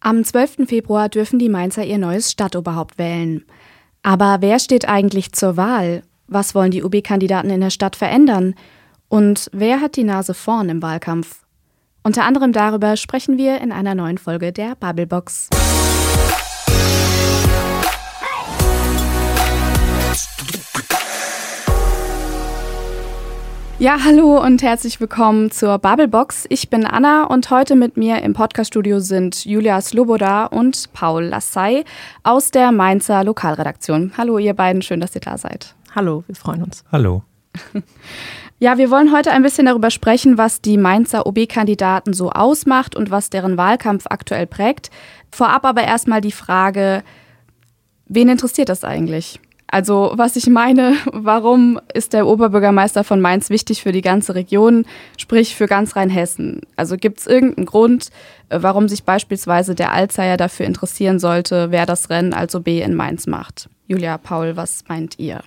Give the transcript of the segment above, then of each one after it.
Am 12. Februar dürfen die Mainzer ihr neues Stadtoberhaupt wählen. Aber wer steht eigentlich zur Wahl? Was wollen die UB-Kandidaten in der Stadt verändern? Und wer hat die Nase vorn im Wahlkampf? Unter anderem darüber sprechen wir in einer neuen Folge der Bubblebox. Ja, hallo und herzlich willkommen zur Bubblebox. Ich bin Anna und heute mit mir im Podcaststudio sind Julia Sloboda und Paul Lassay aus der Mainzer Lokalredaktion. Hallo ihr beiden, schön, dass ihr da seid. Hallo, wir freuen uns. Hallo. Ja, wir wollen heute ein bisschen darüber sprechen, was die Mainzer OB-Kandidaten so ausmacht und was deren Wahlkampf aktuell prägt. Vorab aber erstmal die Frage, wen interessiert das eigentlich? Also was ich meine, warum ist der Oberbürgermeister von Mainz wichtig für die ganze Region, sprich für ganz Rheinhessen? Also gibt es irgendeinen Grund, äh, warum sich beispielsweise der Alzheimer dafür interessieren sollte, wer das Rennen als OB in Mainz macht? Julia, Paul, was meint ihr?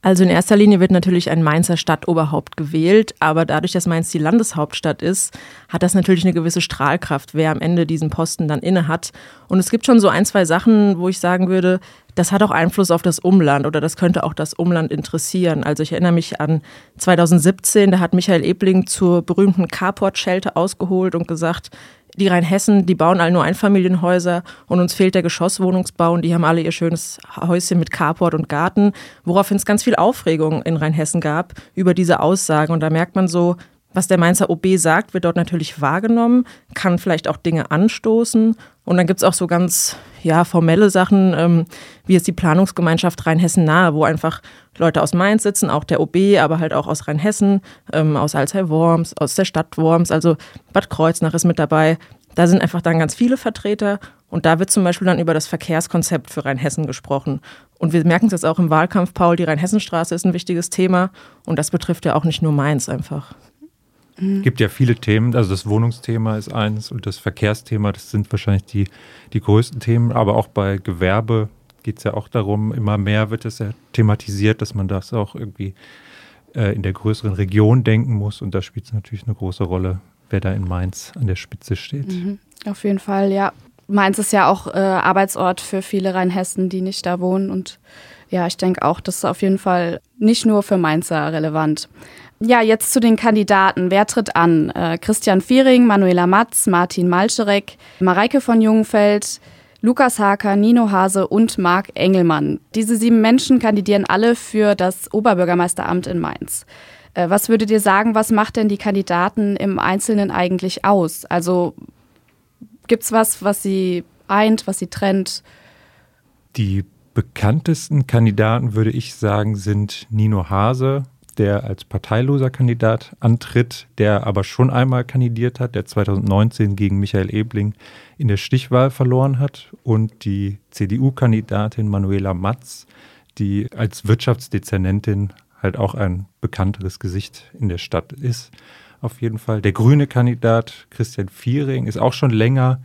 Also in erster Linie wird natürlich ein Mainzer Stadtoberhaupt gewählt, aber dadurch, dass Mainz die Landeshauptstadt ist, hat das natürlich eine gewisse Strahlkraft, wer am Ende diesen Posten dann inne hat. Und es gibt schon so ein, zwei Sachen, wo ich sagen würde, das hat auch Einfluss auf das Umland oder das könnte auch das Umland interessieren. Also ich erinnere mich an 2017, da hat Michael Ebling zur berühmten Carport-Schelte ausgeholt und gesagt, die Rheinhessen, die bauen alle nur Einfamilienhäuser und uns fehlt der Geschosswohnungsbau und die haben alle ihr schönes Häuschen mit Carport und Garten, woraufhin es ganz viel Aufregung in Rheinhessen gab über diese Aussagen. Und da merkt man so, was der Mainzer OB sagt, wird dort natürlich wahrgenommen, kann vielleicht auch Dinge anstoßen. Und dann gibt es auch so ganz ja, formelle Sachen, ähm, wie jetzt die Planungsgemeinschaft Rheinhessen-Nahe, wo einfach Leute aus Mainz sitzen, auch der OB, aber halt auch aus Rheinhessen, ähm, aus Alzey-Worms, aus der Stadt Worms, also Bad Kreuznach ist mit dabei. Da sind einfach dann ganz viele Vertreter und da wird zum Beispiel dann über das Verkehrskonzept für Rheinhessen gesprochen. Und wir merken es jetzt auch im Wahlkampf, Paul, die Rheinhessenstraße ist ein wichtiges Thema und das betrifft ja auch nicht nur Mainz einfach. Es mhm. gibt ja viele Themen, also das Wohnungsthema ist eins und das Verkehrsthema, das sind wahrscheinlich die, die größten Themen, aber auch bei Gewerbe geht es ja auch darum, immer mehr wird es ja thematisiert, dass man das auch irgendwie äh, in der größeren Region denken muss und da spielt es natürlich eine große Rolle, wer da in Mainz an der Spitze steht. Mhm. Auf jeden Fall, ja. Mainz ist ja auch äh, Arbeitsort für viele Rheinhessen, die nicht da wohnen und ja, ich denke auch, das ist auf jeden Fall nicht nur für Mainzer relevant. Ja, jetzt zu den Kandidaten. Wer tritt an? Äh, Christian Viering, Manuela Matz, Martin Malczerek, Mareike von Jungenfeld, Lukas Haker, Nino Hase und Marc Engelmann. Diese sieben Menschen kandidieren alle für das Oberbürgermeisteramt in Mainz. Äh, was würdet ihr sagen, was macht denn die Kandidaten im Einzelnen eigentlich aus? Also gibt's was, was sie eint, was sie trennt? Die bekanntesten Kandidaten, würde ich sagen, sind Nino Hase, der als parteiloser Kandidat antritt, der aber schon einmal kandidiert hat, der 2019 gegen Michael Ebling in der Stichwahl verloren hat und die CDU-Kandidatin Manuela Matz, die als Wirtschaftsdezernentin halt auch ein bekannteres Gesicht in der Stadt ist. Auf jeden Fall. Der grüne Kandidat Christian Viering ist auch schon länger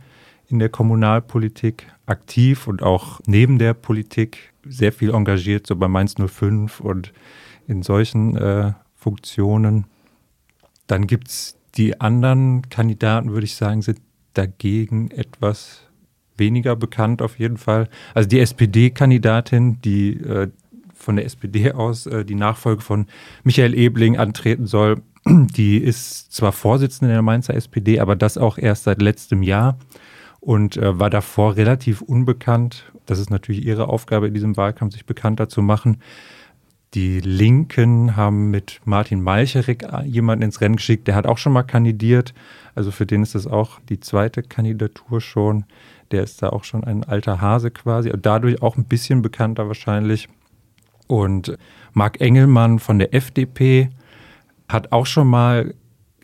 in der Kommunalpolitik aktiv und auch neben der Politik sehr viel engagiert, so bei Mainz 05 und in solchen äh, Funktionen. Dann gibt es die anderen Kandidaten, würde ich sagen, sind dagegen etwas weniger bekannt auf jeden Fall. Also die SPD-Kandidatin, die äh, von der SPD aus äh, die Nachfolge von Michael Ebling antreten soll, die ist zwar Vorsitzende der Mainzer SPD, aber das auch erst seit letztem Jahr und äh, war davor relativ unbekannt. Das ist natürlich ihre Aufgabe in diesem Wahlkampf, sich bekannter zu machen. Die Linken haben mit Martin Malcherik jemanden ins Rennen geschickt, der hat auch schon mal kandidiert. Also für den ist das auch die zweite Kandidatur schon. Der ist da auch schon ein alter Hase quasi dadurch auch ein bisschen bekannter wahrscheinlich. Und Marc Engelmann von der FDP hat auch schon mal,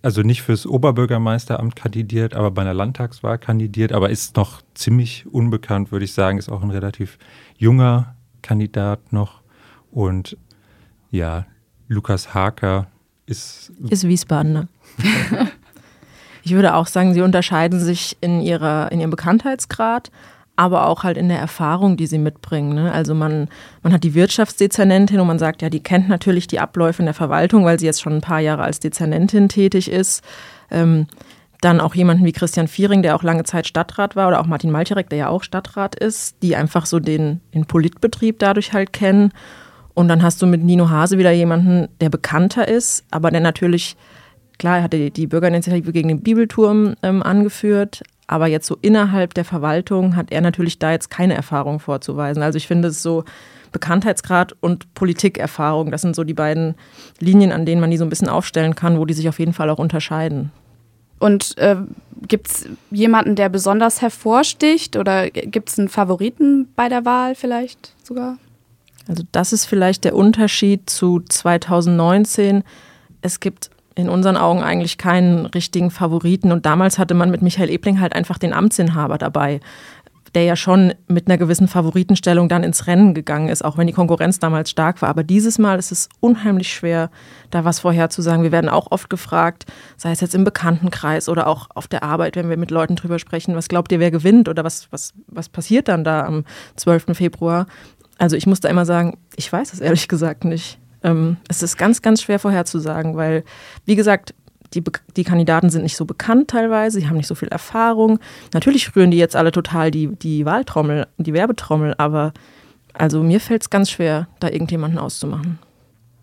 also nicht fürs Oberbürgermeisteramt kandidiert, aber bei einer Landtagswahl kandidiert, aber ist noch ziemlich unbekannt, würde ich sagen, ist auch ein relativ junger Kandidat noch. Und ja, Lukas Haker ist. Ist Wiesbadener. ich würde auch sagen, sie unterscheiden sich in, ihrer, in ihrem Bekanntheitsgrad, aber auch halt in der Erfahrung, die sie mitbringen. Ne? Also man, man hat die Wirtschaftsdezernentin und man sagt, ja, die kennt natürlich die Abläufe in der Verwaltung, weil sie jetzt schon ein paar Jahre als Dezernentin tätig ist. Ähm, Dann auch jemanden wie Christian Viering, der auch lange Zeit Stadtrat war, oder auch Martin Malcherek, der ja auch Stadtrat ist, die einfach so den, den Politbetrieb dadurch halt kennen. Und dann hast du mit Nino Hase wieder jemanden, der bekannter ist, aber der natürlich, klar, er hatte die Bürgerinitiative gegen den Bibelturm ähm, angeführt, aber jetzt so innerhalb der Verwaltung hat er natürlich da jetzt keine Erfahrung vorzuweisen. Also ich finde es so Bekanntheitsgrad und Politikerfahrung, das sind so die beiden Linien, an denen man die so ein bisschen aufstellen kann, wo die sich auf jeden Fall auch unterscheiden. Und äh, gibt es jemanden, der besonders hervorsticht oder gibt es einen Favoriten bei der Wahl vielleicht sogar? Also das ist vielleicht der Unterschied zu 2019. Es gibt in unseren Augen eigentlich keinen richtigen Favoriten. Und damals hatte man mit Michael Ebling halt einfach den Amtsinhaber dabei, der ja schon mit einer gewissen Favoritenstellung dann ins Rennen gegangen ist, auch wenn die Konkurrenz damals stark war. Aber dieses Mal ist es unheimlich schwer, da was vorherzusagen. Wir werden auch oft gefragt, sei es jetzt im Bekanntenkreis oder auch auf der Arbeit, wenn wir mit Leuten drüber sprechen, was glaubt ihr, wer gewinnt oder was, was, was passiert dann da am 12. Februar? Also ich muss da immer sagen, ich weiß es ehrlich gesagt nicht. Ähm, es ist ganz, ganz schwer vorherzusagen, weil, wie gesagt, die, die Kandidaten sind nicht so bekannt teilweise, sie haben nicht so viel Erfahrung. Natürlich rühren die jetzt alle total die, die Wahltrommel, die Werbetrommel, aber also mir fällt es ganz schwer, da irgendjemanden auszumachen.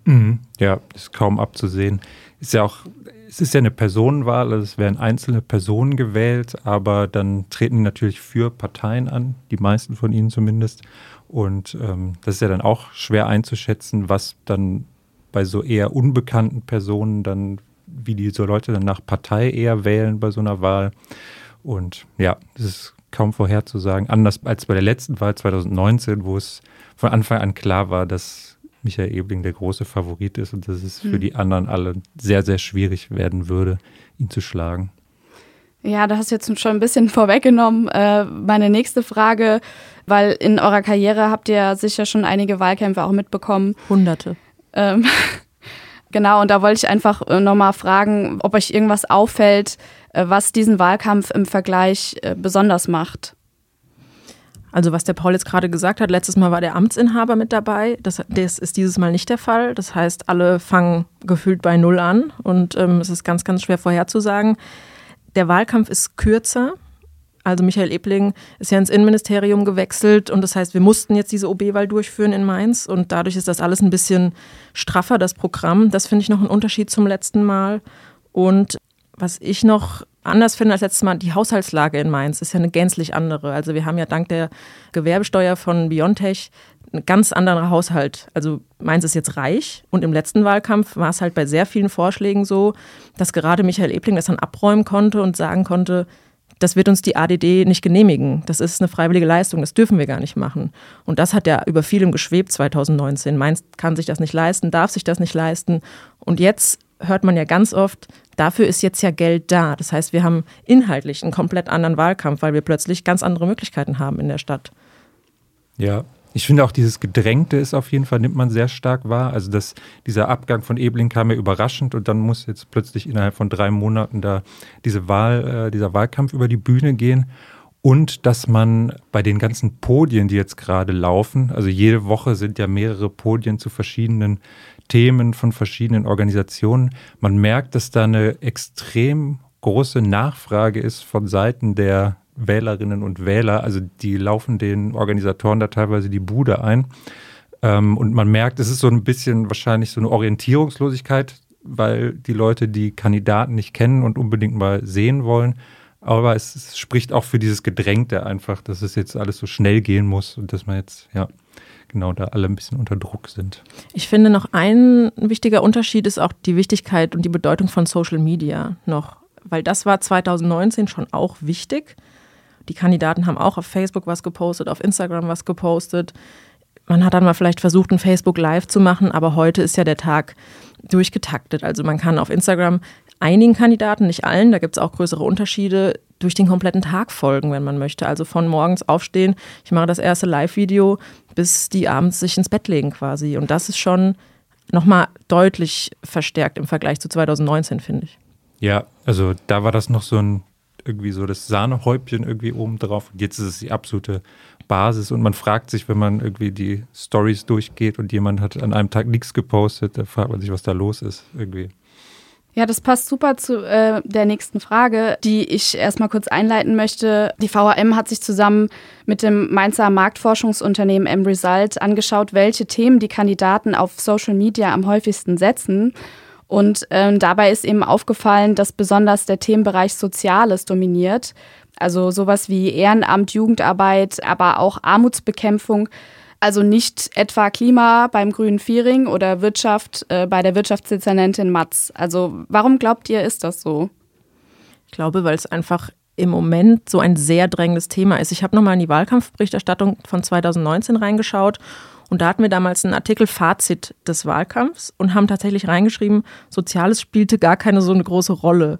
Mhm. Ja, ist kaum abzusehen. Ist ja auch, es ist ja eine Personenwahl, also es werden einzelne Personen gewählt, aber dann treten die natürlich für Parteien an, die meisten von ihnen zumindest. Und ähm, das ist ja dann auch schwer einzuschätzen, was dann bei so eher unbekannten Personen dann, wie die so Leute dann nach Partei eher wählen bei so einer Wahl. Und ja, das ist kaum vorherzusagen. Anders als bei der letzten Wahl 2019, wo es von Anfang an klar war, dass Michael Ebling der große Favorit ist und dass es für hm. die anderen alle sehr, sehr schwierig werden würde, ihn zu schlagen. Ja, da hast du jetzt schon ein bisschen vorweggenommen. Äh, meine nächste Frage, weil in eurer Karriere habt ihr sicher schon einige Wahlkämpfe auch mitbekommen. Hunderte. Ähm, genau, und da wollte ich einfach äh, nochmal fragen, ob euch irgendwas auffällt, äh, was diesen Wahlkampf im Vergleich äh, besonders macht. Also was der Paul jetzt gerade gesagt hat, letztes Mal war der Amtsinhaber mit dabei. Das, das ist dieses Mal nicht der Fall. Das heißt, alle fangen gefühlt bei Null an und ähm, es ist ganz, ganz schwer vorherzusagen. Der Wahlkampf ist kürzer. Also Michael Ebling ist ja ins Innenministerium gewechselt und das heißt, wir mussten jetzt diese OB-Wahl durchführen in Mainz und dadurch ist das alles ein bisschen straffer, das Programm. Das finde ich noch ein Unterschied zum letzten Mal. Und was ich noch anders finde als letztes Mal, die Haushaltslage in Mainz ist ja eine gänzlich andere. Also wir haben ja dank der Gewerbesteuer von Biontech ein ganz anderer Haushalt. Also Mainz ist jetzt reich und im letzten Wahlkampf war es halt bei sehr vielen Vorschlägen so, dass gerade Michael Ebling das dann abräumen konnte und sagen konnte, das wird uns die ADD nicht genehmigen. Das ist eine freiwillige Leistung, das dürfen wir gar nicht machen. Und das hat ja über vielem geschwebt 2019. Mainz kann sich das nicht leisten, darf sich das nicht leisten. Und jetzt hört man ja ganz oft, dafür ist jetzt ja Geld da. Das heißt, wir haben inhaltlich einen komplett anderen Wahlkampf, weil wir plötzlich ganz andere Möglichkeiten haben in der Stadt. Ja, ich finde auch dieses Gedrängte ist auf jeden Fall, nimmt man sehr stark wahr. Also das, dieser Abgang von Ebling kam mir überraschend und dann muss jetzt plötzlich innerhalb von drei Monaten da diese Wahl, äh, dieser Wahlkampf über die Bühne gehen. Und dass man bei den ganzen Podien, die jetzt gerade laufen, also jede Woche sind ja mehrere Podien zu verschiedenen Themen von verschiedenen Organisationen, man merkt, dass da eine extrem große Nachfrage ist von Seiten der Wählerinnen und Wähler. Also die laufen den Organisatoren da teilweise die Bude ein. Ähm, und man merkt, es ist so ein bisschen wahrscheinlich so eine Orientierungslosigkeit, weil die Leute die Kandidaten nicht kennen und unbedingt mal sehen wollen. Aber es, es spricht auch für dieses Gedrängte einfach, dass es jetzt alles so schnell gehen muss und dass man jetzt, ja, genau da alle ein bisschen unter Druck sind. Ich finde noch ein wichtiger Unterschied ist auch die Wichtigkeit und die Bedeutung von Social Media noch, weil das war 2019 schon auch wichtig. Die Kandidaten haben auch auf Facebook was gepostet, auf Instagram was gepostet. Man hat dann mal vielleicht versucht, ein Facebook Live zu machen, aber heute ist ja der Tag durchgetaktet. Also man kann auf Instagram einigen Kandidaten, nicht allen, da gibt es auch größere Unterschiede, durch den kompletten Tag folgen, wenn man möchte. Also von morgens aufstehen, ich mache das erste Live-Video, bis die abends sich ins Bett legen quasi. Und das ist schon nochmal deutlich verstärkt im Vergleich zu 2019, finde ich. Ja, also da war das noch so ein irgendwie so das Sahnehäubchen irgendwie oben drauf. Jetzt ist es die absolute Basis und man fragt sich, wenn man irgendwie die Stories durchgeht und jemand hat an einem Tag nichts gepostet, da fragt man sich, was da los ist irgendwie. Ja, das passt super zu äh, der nächsten Frage, die ich erstmal kurz einleiten möchte. Die VHM hat sich zusammen mit dem Mainzer Marktforschungsunternehmen M-Result angeschaut, welche Themen die Kandidaten auf Social Media am häufigsten setzen. Und ähm, dabei ist eben aufgefallen, dass besonders der Themenbereich Soziales dominiert. Also sowas wie Ehrenamt, Jugendarbeit, aber auch Armutsbekämpfung also nicht etwa Klima beim Grünen Viering oder Wirtschaft äh, bei der Wirtschaftsdezernentin Matz. Also warum glaubt ihr, ist das so? Ich glaube, weil es einfach im Moment so ein sehr drängendes Thema ist. Ich habe nochmal in die Wahlkampfberichterstattung von 2019 reingeschaut und da hatten wir damals einen Artikel Fazit des Wahlkampfs und haben tatsächlich reingeschrieben, Soziales spielte gar keine so eine große Rolle.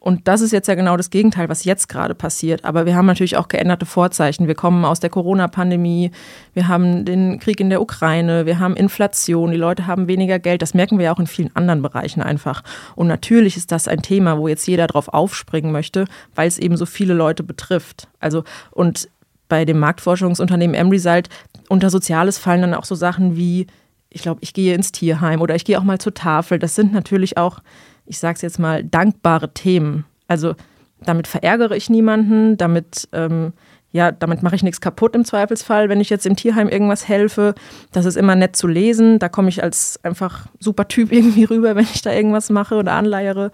Und das ist jetzt ja genau das Gegenteil, was jetzt gerade passiert. Aber wir haben natürlich auch geänderte Vorzeichen. Wir kommen aus der Corona-Pandemie, wir haben den Krieg in der Ukraine, wir haben Inflation, die Leute haben weniger Geld. Das merken wir ja auch in vielen anderen Bereichen einfach. Und natürlich ist das ein Thema, wo jetzt jeder drauf aufspringen möchte, weil es eben so viele Leute betrifft. Also, und bei dem Marktforschungsunternehmen Emresult unter Soziales fallen dann auch so Sachen wie, ich glaube, ich gehe ins Tierheim oder ich gehe auch mal zur Tafel. Das sind natürlich auch ich sage es jetzt mal, dankbare Themen. Also damit verärgere ich niemanden, damit, ähm, ja, damit mache ich nichts kaputt im Zweifelsfall, wenn ich jetzt im Tierheim irgendwas helfe. Das ist immer nett zu lesen. Da komme ich als einfach super Typ irgendwie rüber, wenn ich da irgendwas mache oder anleiere.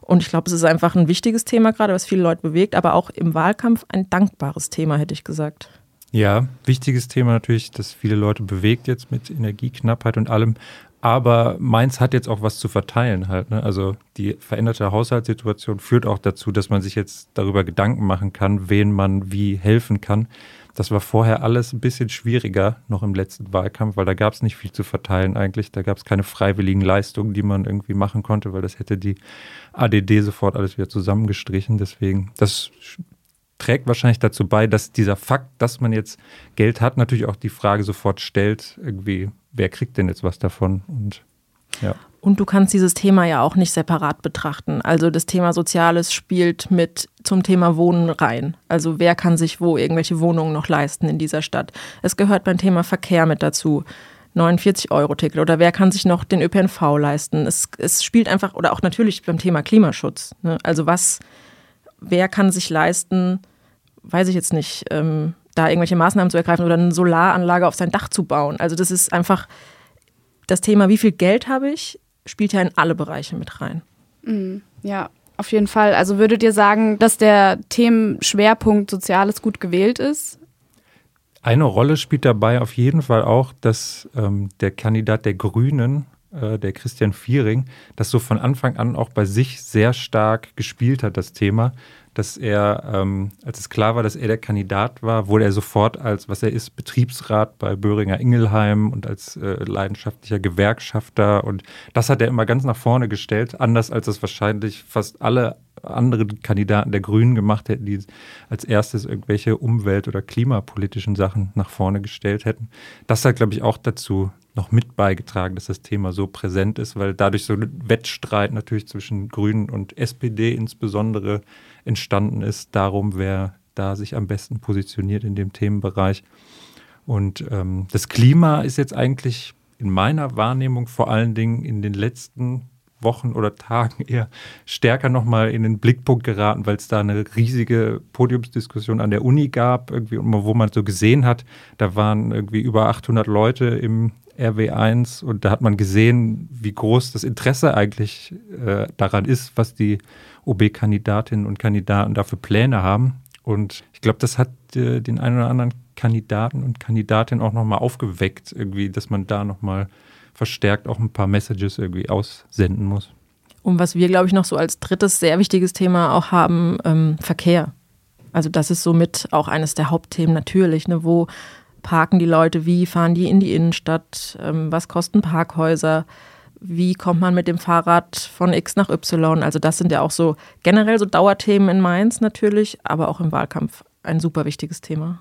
Und ich glaube, es ist einfach ein wichtiges Thema gerade, was viele Leute bewegt, aber auch im Wahlkampf ein dankbares Thema, hätte ich gesagt. Ja, wichtiges Thema natürlich, das viele Leute bewegt jetzt mit Energieknappheit und allem. Aber Mainz hat jetzt auch was zu verteilen halt. Ne? Also die veränderte Haushaltssituation führt auch dazu, dass man sich jetzt darüber Gedanken machen kann, wen man wie helfen kann. Das war vorher alles ein bisschen schwieriger noch im letzten Wahlkampf, weil da gab es nicht viel zu verteilen eigentlich. Da gab es keine freiwilligen Leistungen, die man irgendwie machen konnte, weil das hätte die ADD sofort alles wieder zusammengestrichen. Deswegen, das trägt wahrscheinlich dazu bei, dass dieser Fakt, dass man jetzt Geld hat, natürlich auch die Frage sofort stellt, irgendwie, wer kriegt denn jetzt was davon? Und ja. Und du kannst dieses Thema ja auch nicht separat betrachten. Also das Thema Soziales spielt mit zum Thema Wohnen rein. Also wer kann sich wo irgendwelche Wohnungen noch leisten in dieser Stadt? Es gehört beim Thema Verkehr mit dazu. 49-Euro-Ticket oder wer kann sich noch den ÖPNV leisten? Es, es spielt einfach, oder auch natürlich beim Thema Klimaschutz. Ne? Also was, wer kann sich leisten, weiß ich jetzt nicht, ähm, da irgendwelche Maßnahmen zu ergreifen oder eine Solaranlage auf sein Dach zu bauen. Also das ist einfach das Thema, wie viel Geld habe ich, spielt ja in alle Bereiche mit rein. Mhm. Ja, auf jeden Fall. Also würdet ihr sagen, dass der Themenschwerpunkt Soziales gut gewählt ist? Eine Rolle spielt dabei auf jeden Fall auch, dass ähm, der Kandidat der Grünen, äh, der Christian Viering, das so von Anfang an auch bei sich sehr stark gespielt hat, das Thema dass er, ähm, als es klar war, dass er der Kandidat war, wurde er sofort als, was er ist, Betriebsrat bei Böhringer Ingelheim und als äh, leidenschaftlicher Gewerkschafter. Und das hat er immer ganz nach vorne gestellt, anders als es wahrscheinlich fast alle anderen Kandidaten der Grünen gemacht hätten, die als erstes irgendwelche umwelt- oder klimapolitischen Sachen nach vorne gestellt hätten. Das hat, glaube ich, auch dazu noch mit beigetragen, dass das Thema so präsent ist, weil dadurch so ein Wettstreit natürlich zwischen Grünen und SPD insbesondere entstanden ist, darum, wer da sich am besten positioniert in dem Themenbereich. Und ähm, das Klima ist jetzt eigentlich in meiner Wahrnehmung vor allen Dingen in den letzten Wochen oder Tagen eher stärker nochmal in den Blickpunkt geraten, weil es da eine riesige Podiumsdiskussion an der Uni gab, irgendwie, wo man so gesehen hat, da waren irgendwie über 800 Leute im RW1 und da hat man gesehen, wie groß das Interesse eigentlich äh, daran ist, was die OB-Kandidatinnen und Kandidaten dafür Pläne haben. Und ich glaube, das hat äh, den einen oder anderen Kandidaten und Kandidatin auch nochmal aufgeweckt, irgendwie, dass man da nochmal verstärkt auch ein paar Messages irgendwie aussenden muss. Und was wir, glaube ich, noch so als drittes sehr wichtiges Thema auch haben, ähm, Verkehr. Also das ist somit auch eines der Hauptthemen natürlich, ne, wo parken die Leute, wie fahren die in die Innenstadt, ähm, was kosten Parkhäuser, wie kommt man mit dem Fahrrad von X nach Y. Also das sind ja auch so generell so Dauerthemen in Mainz natürlich, aber auch im Wahlkampf ein super wichtiges Thema.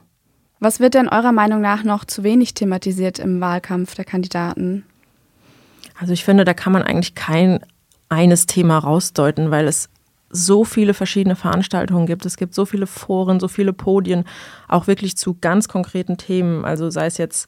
Was wird denn eurer Meinung nach noch zu wenig thematisiert im Wahlkampf der Kandidaten? Also ich finde, da kann man eigentlich kein eines Thema rausdeuten, weil es so viele verschiedene Veranstaltungen gibt. Es gibt so viele Foren, so viele Podien, auch wirklich zu ganz konkreten Themen. Also sei es jetzt,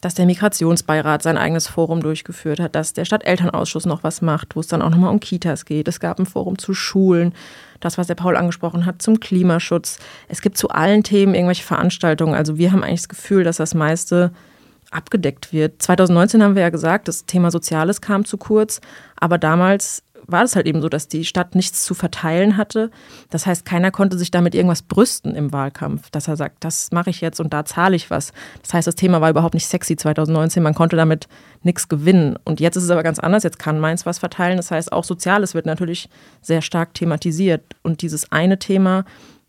dass der Migrationsbeirat sein eigenes Forum durchgeführt hat, dass der Stadtelternausschuss noch was macht, wo es dann auch nochmal um Kitas geht. Es gab ein Forum zu Schulen, das, was der Paul angesprochen hat, zum Klimaschutz. Es gibt zu allen Themen irgendwelche Veranstaltungen. Also wir haben eigentlich das Gefühl, dass das meiste abgedeckt wird. 2019 haben wir ja gesagt, das Thema Soziales kam zu kurz, aber damals war es halt eben so, dass die Stadt nichts zu verteilen hatte. Das heißt, keiner konnte sich damit irgendwas brüsten im Wahlkampf, dass er sagt, das mache ich jetzt und da zahle ich was. Das heißt, das Thema war überhaupt nicht sexy 2019, man konnte damit nichts gewinnen. Und jetzt ist es aber ganz anders, jetzt kann Mainz was verteilen. Das heißt, auch Soziales wird natürlich sehr stark thematisiert. Und dieses eine Thema,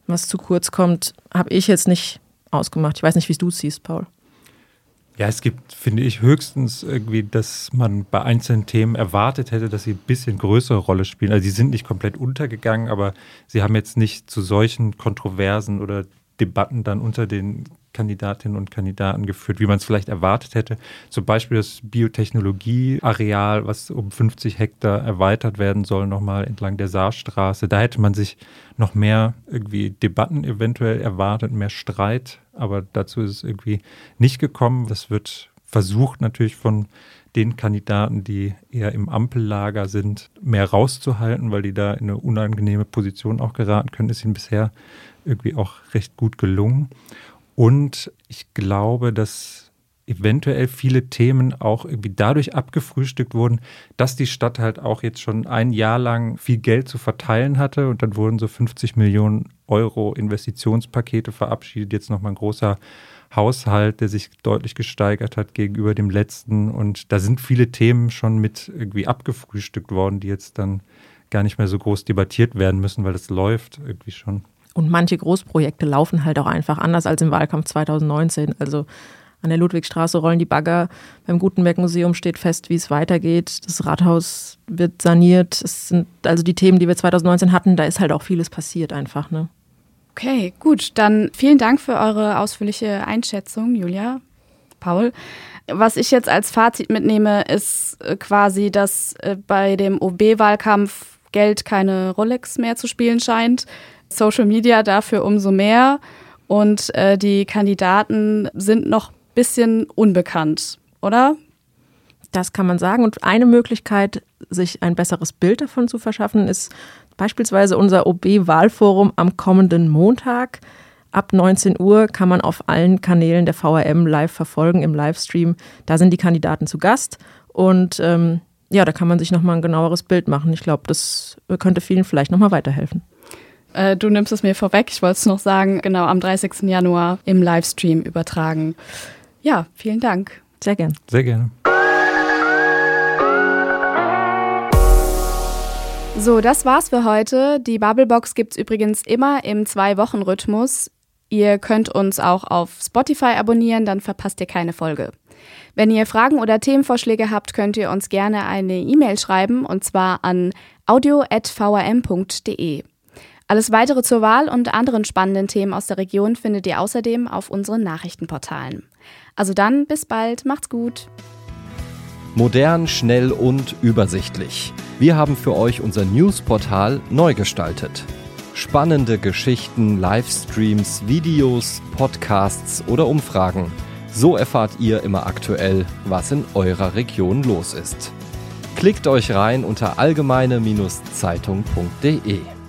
was zu kurz kommt, habe ich jetzt nicht ausgemacht. Ich weiß nicht, wie du es siehst, Paul. Ja, es gibt, finde ich, höchstens irgendwie, dass man bei einzelnen Themen erwartet hätte, dass sie ein bisschen größere Rolle spielen. Also sie sind nicht komplett untergegangen, aber sie haben jetzt nicht zu solchen Kontroversen oder Debatten dann unter den Kandidatinnen und Kandidaten geführt, wie man es vielleicht erwartet hätte. Zum Beispiel das Biotechnologieareal, was um 50 Hektar erweitert werden soll, nochmal entlang der Saarstraße. Da hätte man sich noch mehr irgendwie Debatten eventuell erwartet, mehr Streit aber dazu ist es irgendwie nicht gekommen. Das wird versucht natürlich von den Kandidaten, die eher im Ampellager sind, mehr rauszuhalten, weil die da in eine unangenehme Position auch geraten können, ist ihnen bisher irgendwie auch recht gut gelungen. Und ich glaube, dass eventuell viele Themen auch irgendwie dadurch abgefrühstückt wurden, dass die Stadt halt auch jetzt schon ein Jahr lang viel Geld zu verteilen hatte und dann wurden so 50 Millionen Euro Investitionspakete verabschiedet. Jetzt nochmal ein großer Haushalt, der sich deutlich gesteigert hat gegenüber dem letzten. Und da sind viele Themen schon mit irgendwie abgefrühstückt worden, die jetzt dann gar nicht mehr so groß debattiert werden müssen, weil das läuft irgendwie schon. Und manche Großprojekte laufen halt auch einfach anders als im Wahlkampf 2019. Also an der Ludwigstraße rollen die Bagger. Beim Gutenberg-Museum steht fest, wie es weitergeht. Das Rathaus wird saniert. Es sind also die Themen, die wir 2019 hatten, da ist halt auch vieles passiert einfach. Ne? Okay, gut. Dann vielen Dank für eure ausführliche Einschätzung, Julia, Paul. Was ich jetzt als Fazit mitnehme, ist äh, quasi, dass äh, bei dem OB-Wahlkampf Geld keine Rolex mehr zu spielen scheint. Social Media dafür umso mehr. Und äh, die Kandidaten sind noch ein bisschen unbekannt, oder? Das kann man sagen. Und eine Möglichkeit, sich ein besseres Bild davon zu verschaffen, ist Beispielsweise unser OB-Wahlforum am kommenden Montag. Ab 19 Uhr kann man auf allen Kanälen der VRM live verfolgen im Livestream. Da sind die Kandidaten zu Gast und ähm, ja, da kann man sich nochmal ein genaueres Bild machen. Ich glaube, das könnte vielen vielleicht nochmal weiterhelfen. Äh, du nimmst es mir vorweg. Ich wollte es noch sagen, genau am 30. Januar im Livestream übertragen. Ja, vielen Dank. Sehr gern. Sehr gerne. So, das war's für heute. Die Bubblebox gibt's übrigens immer im Zwei-Wochen-Rhythmus. Ihr könnt uns auch auf Spotify abonnieren, dann verpasst ihr keine Folge. Wenn ihr Fragen oder Themenvorschläge habt, könnt ihr uns gerne eine E-Mail schreiben und zwar an audio.vrm.de. Alles weitere zur Wahl und anderen spannenden Themen aus der Region findet ihr außerdem auf unseren Nachrichtenportalen. Also dann, bis bald, macht's gut. Modern, schnell und übersichtlich. Wir haben für euch unser Newsportal neu gestaltet. Spannende Geschichten, Livestreams, Videos, Podcasts oder Umfragen. So erfahrt ihr immer aktuell, was in eurer Region los ist. Klickt euch rein unter allgemeine-zeitung.de.